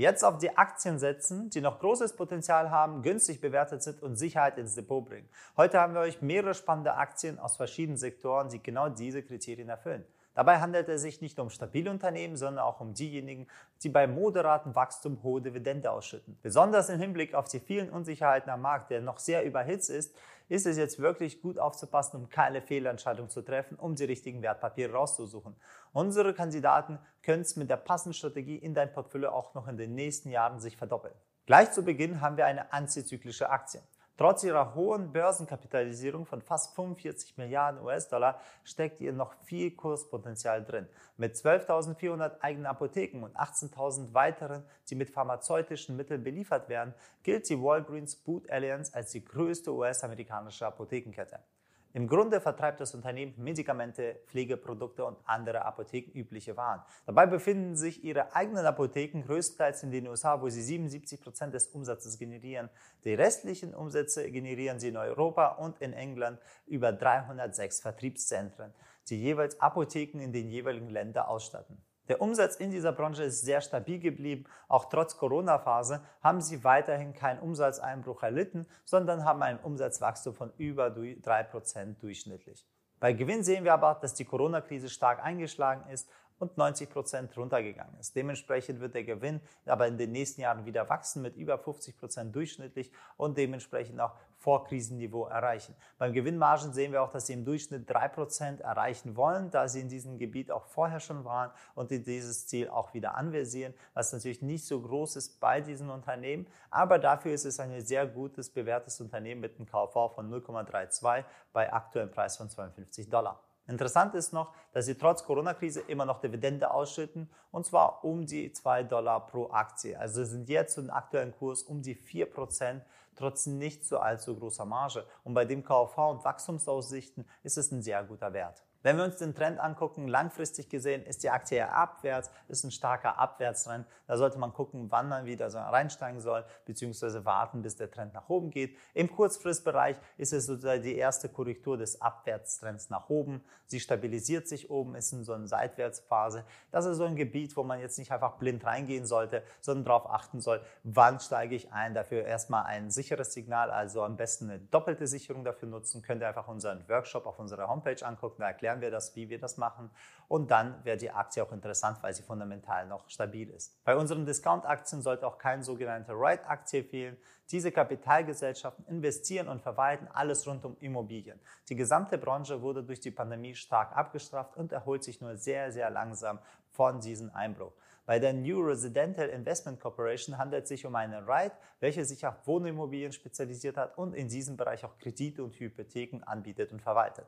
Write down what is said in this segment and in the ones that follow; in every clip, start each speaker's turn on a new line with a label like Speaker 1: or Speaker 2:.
Speaker 1: Jetzt auf die Aktien setzen, die noch großes Potenzial haben, günstig bewertet sind und Sicherheit ins Depot bringen. Heute haben wir euch mehrere spannende Aktien aus verschiedenen Sektoren, die genau diese Kriterien erfüllen. Dabei handelt es sich nicht um stabile Unternehmen, sondern auch um diejenigen, die bei moderatem Wachstum hohe Dividende ausschütten. Besonders im Hinblick auf die vielen Unsicherheiten am Markt, der noch sehr überhitzt ist, ist es jetzt wirklich gut aufzupassen, um keine Fehlentscheidung zu treffen, um die richtigen Wertpapiere rauszusuchen. Unsere Kandidaten können es mit der passenden Strategie in dein Portfolio auch noch in den nächsten Jahren sich verdoppeln. Gleich zu Beginn haben wir eine antizyklische Aktie. Trotz ihrer hohen Börsenkapitalisierung von fast 45 Milliarden US-Dollar steckt ihr noch viel Kurspotenzial drin. Mit 12.400 eigenen Apotheken und 18.000 weiteren, die mit pharmazeutischen Mitteln beliefert werden, gilt die Walgreens Boot Alliance als die größte US-amerikanische Apothekenkette. Im Grunde vertreibt das Unternehmen Medikamente, Pflegeprodukte und andere apothekenübliche Waren. Dabei befinden sich ihre eigenen Apotheken größtenteils in den USA, wo sie 77 Prozent des Umsatzes generieren. Die restlichen Umsätze generieren sie in Europa und in England über 306 Vertriebszentren, die jeweils Apotheken in den jeweiligen Ländern ausstatten. Der Umsatz in dieser Branche ist sehr stabil geblieben. Auch trotz Corona-Phase haben sie weiterhin keinen Umsatzeinbruch erlitten, sondern haben ein Umsatzwachstum von über 3% durchschnittlich. Bei Gewinn sehen wir aber, dass die Corona-Krise stark eingeschlagen ist und 90 Prozent runtergegangen ist. Dementsprechend wird der Gewinn aber in den nächsten Jahren wieder wachsen mit über 50 Prozent durchschnittlich und dementsprechend auch Vorkrisenniveau erreichen. Beim Gewinnmargen sehen wir auch, dass sie im Durchschnitt 3 Prozent erreichen wollen, da sie in diesem Gebiet auch vorher schon waren und die dieses Ziel auch wieder anversieren, was natürlich nicht so groß ist bei diesen Unternehmen, aber dafür ist es ein sehr gutes bewährtes Unternehmen mit einem KV von 0,32 bei aktuellem Preis von 52 Dollar. Interessant ist noch, dass sie trotz Corona-Krise immer noch Dividende ausschütten und zwar um die 2 Dollar pro Aktie. Also sind jetzt zu dem aktuellen Kurs um die 4 Prozent, trotz nicht so allzu großer Marge. Und bei dem KV und Wachstumsaussichten ist es ein sehr guter Wert. Wenn wir uns den Trend angucken, langfristig gesehen ist die Aktie ja abwärts, ist ein starker Abwärtstrend. Da sollte man gucken, wann man wieder so reinsteigen soll, beziehungsweise warten, bis der Trend nach oben geht. Im Kurzfristbereich ist es sozusagen die erste Korrektur des Abwärtstrends nach oben. Sie stabilisiert sich oben, ist in so einer Seitwärtsphase. Das ist so ein Gebiet, wo man jetzt nicht einfach blind reingehen sollte, sondern darauf achten soll, wann steige ich ein. Dafür erstmal ein sicheres Signal, also am besten eine doppelte Sicherung dafür nutzen. Könnt ihr einfach unseren Workshop auf unserer Homepage angucken, da erklären erklären wir das, wie wir das machen. Und dann wäre die Aktie auch interessant, weil sie fundamental noch stabil ist. Bei unseren Discount-Aktien sollte auch kein sogenannter Right-Aktie fehlen. Diese Kapitalgesellschaften investieren und verwalten alles rund um Immobilien. Die gesamte Branche wurde durch die Pandemie stark abgestraft und erholt sich nur sehr, sehr langsam von diesem Einbruch. Bei der New Residential Investment Corporation handelt es sich um eine REIT, welche sich auf Wohnimmobilien spezialisiert hat und in diesem Bereich auch Kredite und Hypotheken anbietet und verwaltet.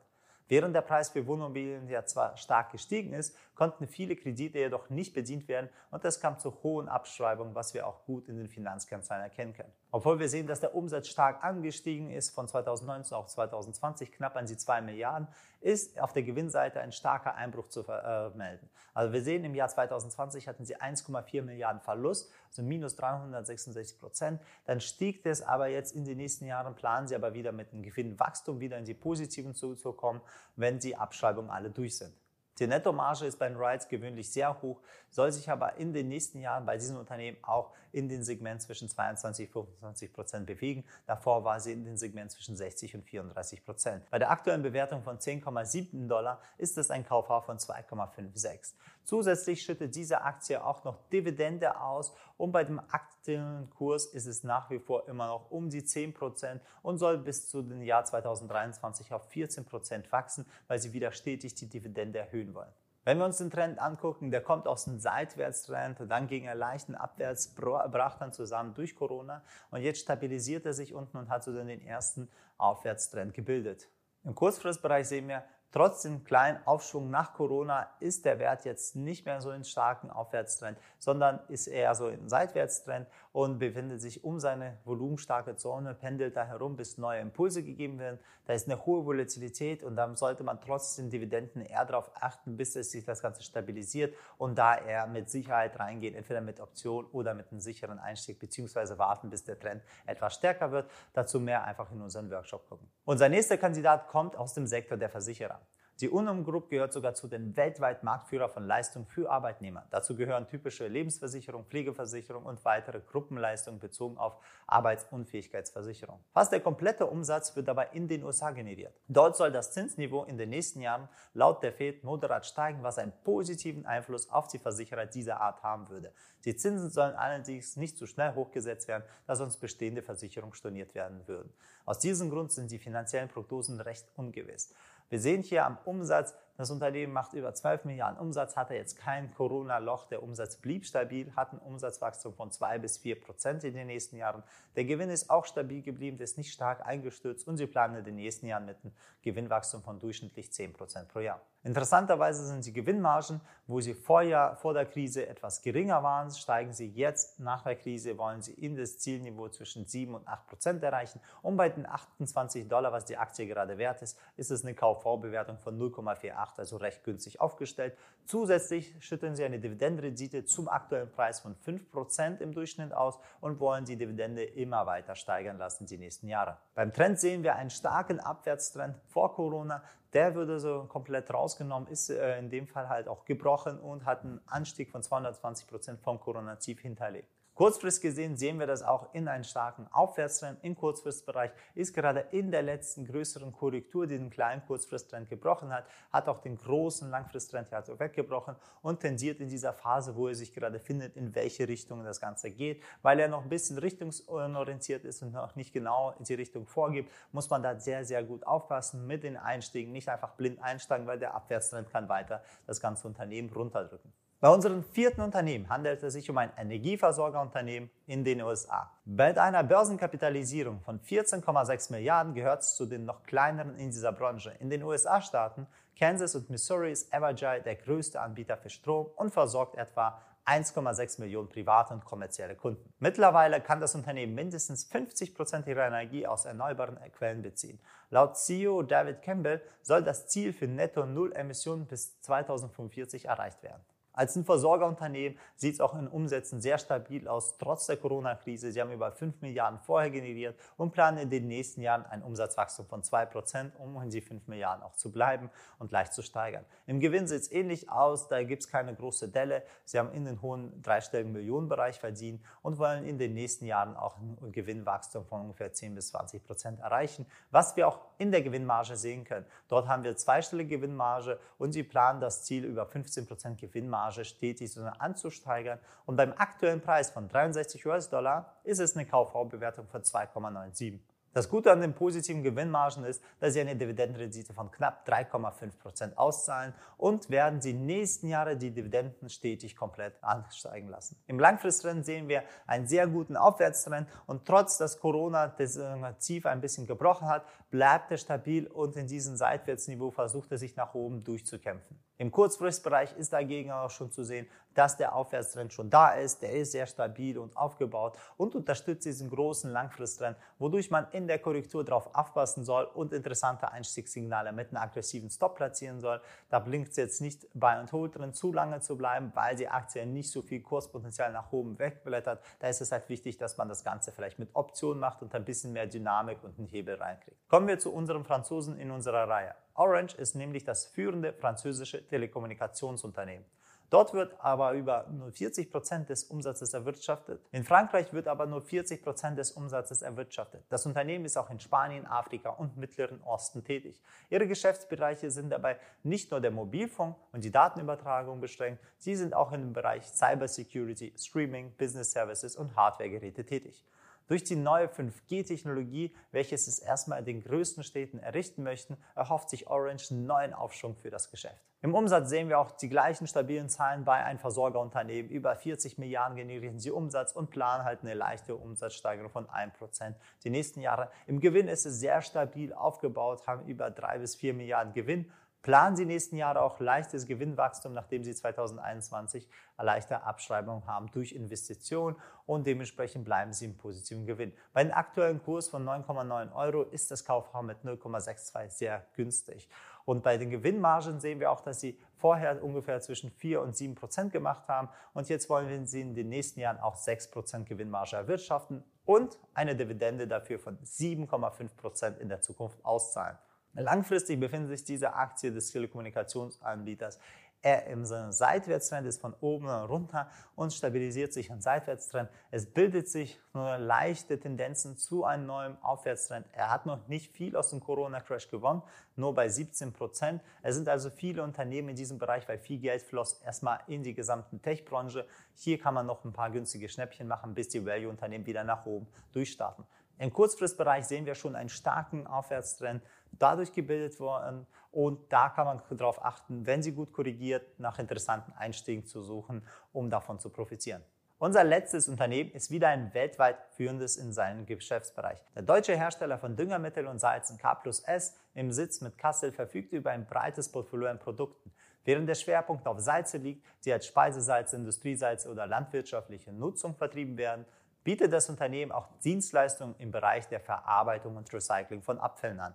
Speaker 1: Während der Preis für Wohnimmobilien ja zwar stark gestiegen ist, konnten viele Kredite jedoch nicht bedient werden und es kam zu hohen Abschreibungen, was wir auch gut in den Finanzkennzahlen erkennen können. Obwohl wir sehen, dass der Umsatz stark angestiegen ist, von 2019 auf 2020 knapp an die 2 Milliarden, ist auf der Gewinnseite ein starker Einbruch zu vermelden. Also wir sehen, im Jahr 2020 hatten sie 1,4 Milliarden Verlust, also minus 366 Prozent. Dann stieg das aber jetzt in den nächsten Jahren, planen sie aber wieder mit einem Gewinnwachstum wieder in die positiven zu kommen, wenn die Abschreibungen alle durch sind. Die Nettomarge ist bei den Rides gewöhnlich sehr hoch, soll sich aber in den nächsten Jahren bei diesem Unternehmen auch in den Segment zwischen 22 und 25 Prozent bewegen. Davor war sie in den Segment zwischen 60 und 34 Prozent. Bei der aktuellen Bewertung von 10,7 Dollar ist es ein KV von 2,56. Zusätzlich schüttet diese Aktie auch noch Dividende aus und bei dem aktuellen Kurs ist es nach wie vor immer noch um die 10 Prozent und soll bis zu dem Jahr 2023 auf 14 Prozent wachsen, weil sie wieder stetig die Dividende erhöhen wollen. Wenn wir uns den Trend angucken, der kommt aus einem Seitwärtstrend, dann ging er leichten Abwärts, brach dann zusammen durch Corona und jetzt stabilisiert er sich unten und hat so dann den ersten Aufwärtstrend gebildet. Im Kurzfristbereich sehen wir, Trotz dem kleinen Aufschwung nach Corona ist der Wert jetzt nicht mehr so in starken Aufwärtstrend, sondern ist eher so in Seitwärtstrend und befindet sich um seine volumenstarke Zone, pendelt da herum, bis neue Impulse gegeben werden. Da ist eine hohe Volatilität und dann sollte man trotz den Dividenden eher darauf achten, bis es sich das Ganze stabilisiert und da eher mit Sicherheit reingehen, entweder mit Option oder mit einem sicheren Einstieg, beziehungsweise warten, bis der Trend etwas stärker wird. Dazu mehr einfach in unseren Workshop gucken. Unser nächster Kandidat kommt aus dem Sektor der Versicherer. Die Unum Group gehört sogar zu den weltweit Marktführer von Leistungen für Arbeitnehmer. Dazu gehören typische Lebensversicherung, Pflegeversicherung und weitere Gruppenleistungen bezogen auf Arbeitsunfähigkeitsversicherung. Fast der komplette Umsatz wird dabei in den USA generiert. Dort soll das Zinsniveau in den nächsten Jahren laut der Fed moderat steigen, was einen positiven Einfluss auf die Versicherer dieser Art haben würde. Die Zinsen sollen allerdings nicht zu schnell hochgesetzt werden, da sonst bestehende Versicherungen storniert werden würden. Aus diesem Grund sind die finanziellen Prognosen recht ungewiss. Wir sehen hier am Umsatz, das Unternehmen macht über 12 Milliarden Umsatz, hatte jetzt kein Corona-Loch. Der Umsatz blieb stabil, hat ein Umsatzwachstum von 2 bis 4 Prozent in den nächsten Jahren. Der Gewinn ist auch stabil geblieben, ist nicht stark eingestürzt und sie planen in den nächsten Jahren mit einem Gewinnwachstum von durchschnittlich 10 Prozent pro Jahr. Interessanterweise sind die Gewinnmargen, wo sie vorher vor der Krise etwas geringer waren, steigen sie jetzt nach der Krise, wollen sie in das Zielniveau zwischen 7 und 8 Prozent erreichen. Und bei den 28 Dollar, was die Aktie gerade wert ist, ist es eine KV-Bewertung von 0,48 also recht günstig aufgestellt. Zusätzlich schütten sie eine Dividendenrendite zum aktuellen Preis von 5% im Durchschnitt aus und wollen die Dividende immer weiter steigern lassen die nächsten Jahre. Beim Trend sehen wir einen starken Abwärtstrend vor Corona. Der würde so komplett rausgenommen, ist äh, in dem Fall halt auch gebrochen und hat einen Anstieg von 220% vom Corona-Tief hinterlegt. Kurzfristig gesehen sehen wir das auch in einem starken Aufwärtstrend im Kurzfristbereich. Ist gerade in der letzten größeren Korrektur, die den kleinen Kurzfristtrend gebrochen hat, hat auch den großen Langfristtrend ja also weggebrochen und tendiert in dieser Phase, wo er sich gerade findet, in welche Richtung das Ganze geht. Weil er noch ein bisschen richtungsorientiert ist und noch nicht genau in die Richtung vorgibt, muss man da sehr, sehr gut aufpassen mit den Einstiegen. Nicht einfach blind einsteigen, weil der Abwärtstrend kann weiter das ganze Unternehmen runterdrücken. Bei unserem vierten Unternehmen handelt es sich um ein Energieversorgerunternehmen in den USA. Bei einer Börsenkapitalisierung von 14,6 Milliarden gehört es zu den noch kleineren in dieser Branche. In den USA-Staaten Kansas und Missouri ist Evergy der größte Anbieter für Strom und versorgt etwa 1,6 Millionen private und kommerzielle Kunden. Mittlerweile kann das Unternehmen mindestens 50 Prozent ihrer Energie aus erneuerbaren Quellen beziehen. Laut CEO David Campbell soll das Ziel für Netto Null Emissionen bis 2045 erreicht werden. Als ein Versorgerunternehmen sieht es auch in Umsätzen sehr stabil aus, trotz der Corona-Krise. Sie haben über 5 Milliarden vorher generiert und planen in den nächsten Jahren ein Umsatzwachstum von 2%, um in die 5 Milliarden auch zu bleiben und leicht zu steigern. Im Gewinn sieht es ähnlich aus, da gibt es keine große Delle. Sie haben in den hohen dreistelligen Millionenbereich verdient und wollen in den nächsten Jahren auch ein Gewinnwachstum von ungefähr 10 bis 20 Prozent erreichen, was wir auch in der Gewinnmarge sehen können. Dort haben wir zweistellige Gewinnmarge und sie planen das Ziel über 15 Prozent Gewinnmarge Marge stetig anzusteigern. Und beim aktuellen Preis von 63 US-Dollar ist es eine KV-Bewertung von 2,97. Das Gute an den positiven Gewinnmargen ist, dass sie eine Dividendenrendite von knapp 3,5% auszahlen und werden sie nächsten Jahre die Dividenden stetig komplett ansteigen lassen. Im Langfristtrend sehen wir einen sehr guten Aufwärtstrend und trotz dass Corona das Tief ein bisschen gebrochen hat, bleibt er stabil und in diesem Seitwärtsniveau versucht er sich nach oben durchzukämpfen. Im Kurzfristbereich ist dagegen auch schon zu sehen, dass der Aufwärtstrend schon da ist. Der ist sehr stabil und aufgebaut und unterstützt diesen großen Langfristtrend, wodurch man in der Korrektur darauf aufpassen soll und interessante Einstiegssignale mit einem aggressiven Stop platzieren soll. Da blinkt es jetzt nicht bei und Hold drin zu lange zu bleiben, weil die Aktie nicht so viel Kurspotenzial nach oben wegblättert. Da ist es halt wichtig, dass man das Ganze vielleicht mit Optionen macht und ein bisschen mehr Dynamik und einen Hebel reinkriegt. Kommen wir zu unserem Franzosen in unserer Reihe. Orange ist nämlich das führende französische Telekommunikationsunternehmen. Dort wird aber über nur 40 Prozent des Umsatzes erwirtschaftet. In Frankreich wird aber nur 40 Prozent des Umsatzes erwirtschaftet. Das Unternehmen ist auch in Spanien, Afrika und Mittleren Osten tätig. Ihre Geschäftsbereiche sind dabei nicht nur der Mobilfunk und die Datenübertragung beschränkt, sie sind auch im Bereich Cybersecurity, Streaming, Business Services und Hardwaregeräte tätig. Durch die neue 5G-Technologie, welches es erstmal in den größten Städten errichten möchten, erhofft sich Orange einen neuen Aufschwung für das Geschäft. Im Umsatz sehen wir auch die gleichen stabilen Zahlen bei einem Versorgerunternehmen. Über 40 Milliarden generieren sie Umsatz und planen halt eine leichte Umsatzsteigerung von 1% die nächsten Jahre. Im Gewinn ist es sehr stabil aufgebaut, haben über 3 bis 4 Milliarden Gewinn Planen Sie nächsten Jahre auch leichtes Gewinnwachstum, nachdem Sie 2021 leichte Abschreibungen haben durch Investitionen und dementsprechend bleiben Sie im positiven Gewinn. Bei einem aktuellen Kurs von 9,9 Euro ist das Kaufraum mit 0,62 sehr günstig. Und bei den Gewinnmargen sehen wir auch, dass Sie vorher ungefähr zwischen 4 und 7 Prozent gemacht haben und jetzt wollen Sie in den nächsten Jahren auch 6 Prozent Gewinnmarge erwirtschaften und eine Dividende dafür von 7,5 Prozent in der Zukunft auszahlen. Langfristig befindet sich diese Aktie des Telekommunikationsanbieters er im Seitwärtstrend ist von oben runter und stabilisiert sich im Seitwärtstrend. Es bildet sich nur leichte Tendenzen zu einem neuen Aufwärtstrend. Er hat noch nicht viel aus dem Corona-Crash gewonnen, nur bei 17 Prozent. Es sind also viele Unternehmen in diesem Bereich, weil viel Geld floss erstmal in die gesamte Tech-Branche. Hier kann man noch ein paar günstige Schnäppchen machen, bis die Value-Unternehmen wieder nach oben durchstarten. Im Kurzfristbereich sehen wir schon einen starken Aufwärtstrend dadurch gebildet worden und da kann man darauf achten, wenn sie gut korrigiert, nach interessanten Einstiegen zu suchen, um davon zu profitieren. Unser letztes Unternehmen ist wieder ein weltweit führendes in seinem Geschäftsbereich. Der deutsche Hersteller von Düngermittel und Salzen K plus S im Sitz mit Kassel verfügt über ein breites Portfolio an Produkten. Während der Schwerpunkt auf Salze liegt, die als Speisesalze, Industriesalze oder landwirtschaftliche Nutzung vertrieben werden, bietet das Unternehmen auch Dienstleistungen im Bereich der Verarbeitung und Recycling von Abfällen an.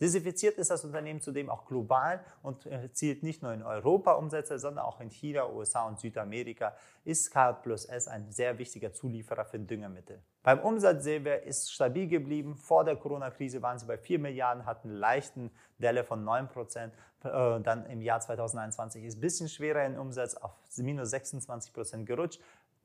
Speaker 1: Diversifiziert ist das Unternehmen zudem auch global und erzielt nicht nur in Europa Umsätze, sondern auch in China, USA und Südamerika ist K plus S ein sehr wichtiger Zulieferer für Düngermittel. Beim Umsatz sehen wir, ist stabil geblieben. Vor der Corona-Krise waren sie bei 4 Milliarden, hatten leichten Delle von 9 Prozent. Äh, dann im Jahr 2021 ist ein bisschen schwerer in Umsatz auf minus 26 Prozent gerutscht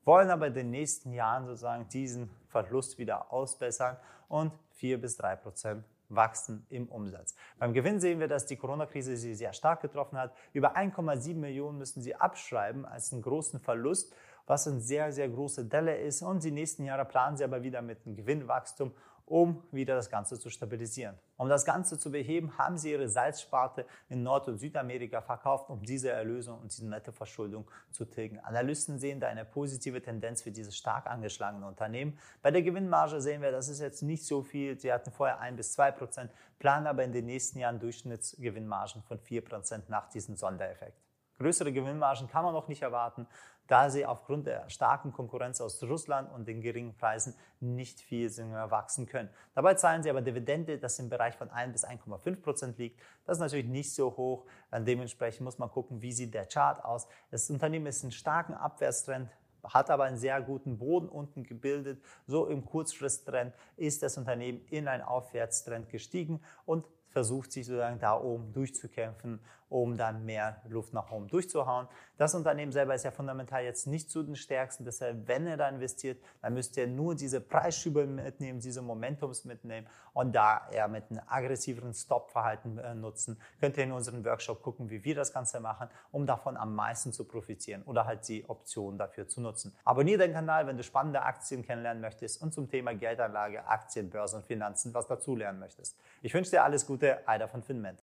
Speaker 1: wollen aber in den nächsten Jahren sozusagen diesen Verlust wieder ausbessern und 4 bis 3 Prozent wachsen im Umsatz. Beim Gewinn sehen wir, dass die Corona-Krise sie sehr stark getroffen hat. Über 1,7 Millionen müssen sie abschreiben als einen großen Verlust, was eine sehr, sehr große Delle ist. Und die nächsten Jahre planen sie aber wieder mit einem Gewinnwachstum um wieder das Ganze zu stabilisieren. Um das Ganze zu beheben, haben sie ihre Salzsparte in Nord- und Südamerika verkauft, um diese Erlösung und diese nette Verschuldung zu tilgen. Analysten sehen da eine positive Tendenz für dieses stark angeschlagene Unternehmen. Bei der Gewinnmarge sehen wir, das ist jetzt nicht so viel. Sie hatten vorher ein bis zwei Prozent, planen aber in den nächsten Jahren Durchschnittsgewinnmargen von vier Prozent nach diesem Sondereffekt. Größere Gewinnmargen kann man noch nicht erwarten, da sie aufgrund der starken Konkurrenz aus Russland und den geringen Preisen nicht viel wachsen können. Dabei zahlen sie aber Dividende, das im Bereich von 1 bis 1,5 Prozent liegt. Das ist natürlich nicht so hoch. Dementsprechend muss man gucken, wie sieht der Chart aus. Das Unternehmen ist einen starken Abwärtstrend hat aber einen sehr guten Boden unten gebildet. So im Kurzfristtrend ist das Unternehmen in einen Aufwärtstrend gestiegen und versucht sich sozusagen da oben durchzukämpfen, um dann mehr Luft nach oben durchzuhauen. Das Unternehmen selber ist ja fundamental jetzt nicht zu den stärksten. Deshalb, wenn ihr da investiert, dann müsst ihr nur diese Preisschübe mitnehmen, diese Momentums mitnehmen und da eher mit einem aggressiveren Stop-Verhalten äh, nutzen. Könnt ihr in unserem Workshop gucken, wie wir das Ganze machen, um davon am meisten zu profitieren oder halt die Option dafür zu nutzen. Abonniere den Kanal, wenn du spannende Aktien kennenlernen möchtest und zum Thema Geldanlage, Aktien, Börsen und Finanzen was dazulernen möchtest. Ich wünsche dir alles Gute, Eider von Finment.